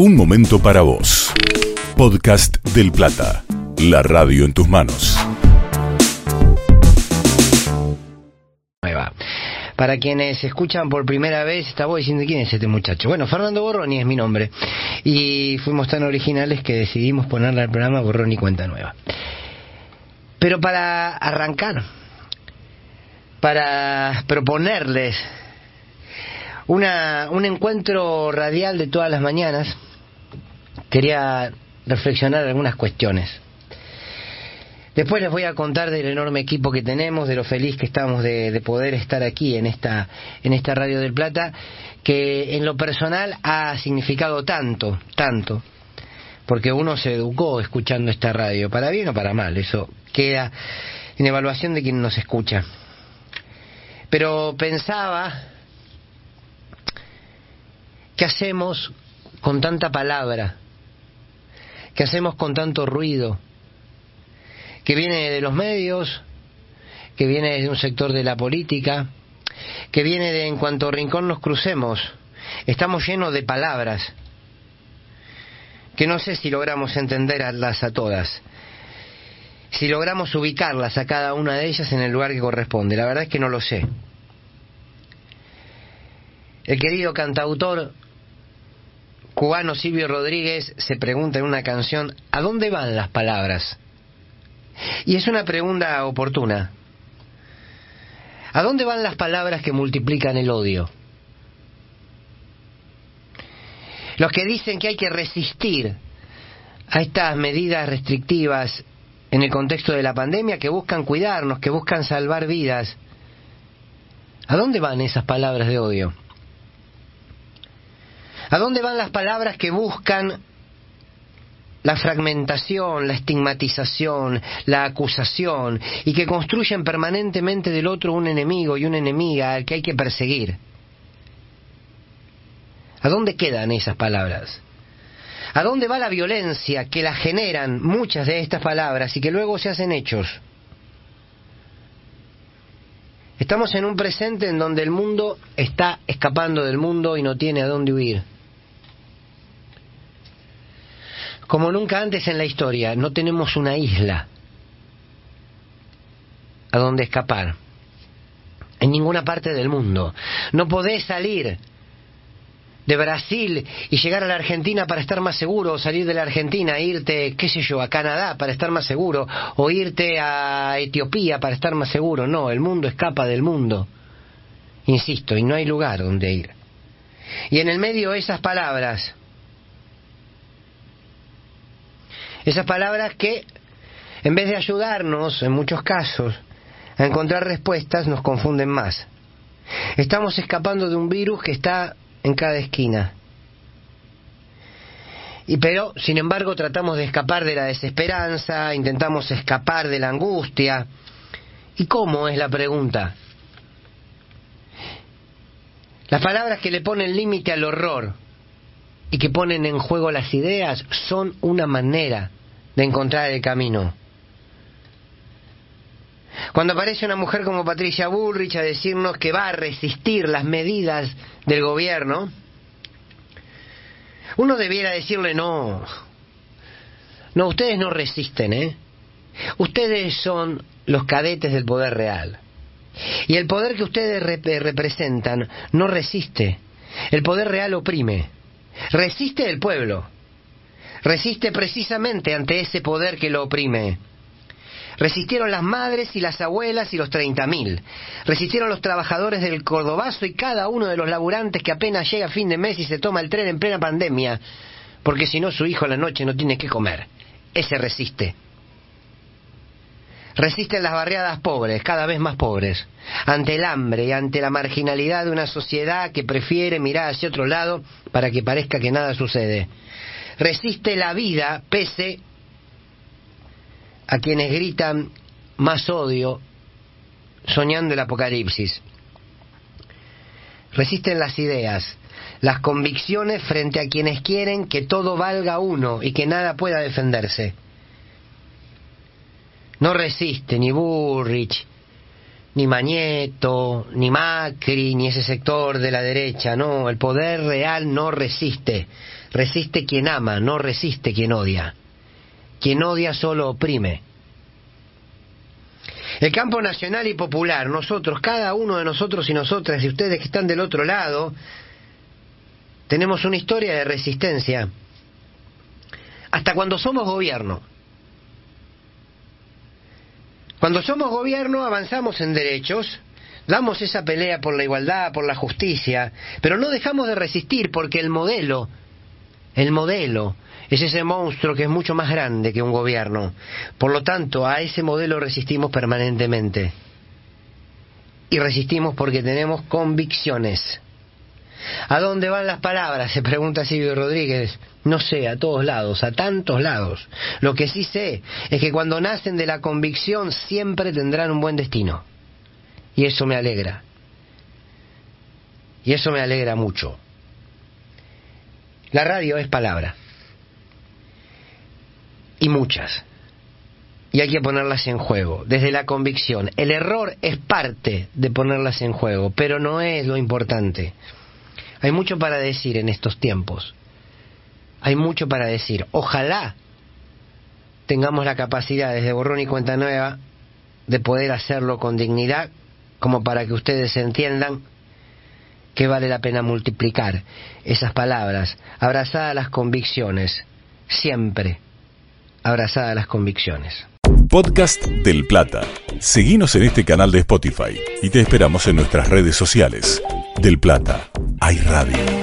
Un momento para vos. Podcast del Plata. La radio en tus manos. Para quienes escuchan por primera vez, estaba diciendo quién es este muchacho. Bueno, Fernando Borroni es mi nombre. Y fuimos tan originales que decidimos ponerle al programa Borroni Cuenta Nueva. Pero para arrancar, para proponerles una, un encuentro radial de todas las mañanas, quería reflexionar algunas cuestiones. Después les voy a contar del enorme equipo que tenemos, de lo feliz que estamos de, de, poder estar aquí en esta, en esta Radio del Plata, que en lo personal ha significado tanto, tanto, porque uno se educó escuchando esta radio, para bien o para mal, eso queda en evaluación de quien nos escucha. Pero pensaba, ¿qué hacemos con tanta palabra? ¿Qué hacemos con tanto ruido? Que viene de los medios, que viene de un sector de la política, que viene de en cuanto rincón nos crucemos. Estamos llenos de palabras que no sé si logramos entenderlas a todas, si logramos ubicarlas a cada una de ellas en el lugar que corresponde. La verdad es que no lo sé. El querido cantautor cubano Silvio Rodríguez se pregunta en una canción, ¿a dónde van las palabras? Y es una pregunta oportuna. ¿A dónde van las palabras que multiplican el odio? Los que dicen que hay que resistir a estas medidas restrictivas en el contexto de la pandemia, que buscan cuidarnos, que buscan salvar vidas. ¿A dónde van esas palabras de odio? ¿A dónde van las palabras que buscan la fragmentación, la estigmatización, la acusación y que construyen permanentemente del otro un enemigo y una enemiga al que hay que perseguir? ¿A dónde quedan esas palabras? ¿A dónde va la violencia que la generan muchas de estas palabras y que luego se hacen hechos? Estamos en un presente en donde el mundo está escapando del mundo y no tiene a dónde huir. Como nunca antes en la historia, no tenemos una isla a donde escapar. En ninguna parte del mundo. No podés salir de Brasil y llegar a la Argentina para estar más seguro, o salir de la Argentina e irte, qué sé yo, a Canadá para estar más seguro, o irte a Etiopía para estar más seguro. No, el mundo escapa del mundo. Insisto, y no hay lugar donde ir. Y en el medio esas palabras, esas palabras que, en vez de ayudarnos, en muchos casos, a encontrar respuestas, nos confunden más. Estamos escapando de un virus que está en cada esquina. Y pero, sin embargo, tratamos de escapar de la desesperanza, intentamos escapar de la angustia. ¿Y cómo es la pregunta? Las palabras que le ponen límite al horror y que ponen en juego las ideas son una manera de encontrar el camino. Cuando aparece una mujer como Patricia Bullrich a decirnos que va a resistir las medidas del gobierno, uno debiera decirle no. No, ustedes no resisten, ¿eh? Ustedes son los cadetes del poder real. Y el poder que ustedes rep representan no resiste. El poder real oprime. Resiste el pueblo. Resiste precisamente ante ese poder que lo oprime. Resistieron las madres y las abuelas y los treinta mil. Resistieron los trabajadores del Cordobazo y cada uno de los laburantes que apenas llega a fin de mes y se toma el tren en plena pandemia, porque si no su hijo a la noche no tiene que comer. Ese resiste. Resisten las barriadas pobres, cada vez más pobres, ante el hambre y ante la marginalidad de una sociedad que prefiere mirar hacia otro lado para que parezca que nada sucede. Resiste la vida pese a quienes gritan más odio soñando el apocalipsis. Resisten las ideas, las convicciones frente a quienes quieren que todo valga uno y que nada pueda defenderse. No resiste ni Burrich, ni Mañeto, ni Macri, ni ese sector de la derecha. No, el poder real no resiste. Resiste quien ama, no resiste quien odia. Quien odia solo oprime. El campo nacional y popular, nosotros, cada uno de nosotros y nosotras, y ustedes que están del otro lado, tenemos una historia de resistencia. Hasta cuando somos gobierno. Cuando somos gobierno avanzamos en derechos, damos esa pelea por la igualdad, por la justicia, pero no dejamos de resistir porque el modelo, el modelo es ese monstruo que es mucho más grande que un gobierno. Por lo tanto, a ese modelo resistimos permanentemente. Y resistimos porque tenemos convicciones. ¿A dónde van las palabras? Se pregunta Silvio Rodríguez. No sé, a todos lados, a tantos lados. Lo que sí sé es que cuando nacen de la convicción siempre tendrán un buen destino. Y eso me alegra. Y eso me alegra mucho. La radio es palabra. Y muchas. Y hay que ponerlas en juego, desde la convicción. El error es parte de ponerlas en juego, pero no es lo importante. Hay mucho para decir en estos tiempos. Hay mucho para decir. Ojalá tengamos la capacidad desde borrón y cuenta nueva de poder hacerlo con dignidad, como para que ustedes entiendan que vale la pena multiplicar esas palabras, abrazadas las convicciones, siempre abrazadas las convicciones. Podcast del Plata. Seguimos en este canal de Spotify y te esperamos en nuestras redes sociales. Del Plata hay radio.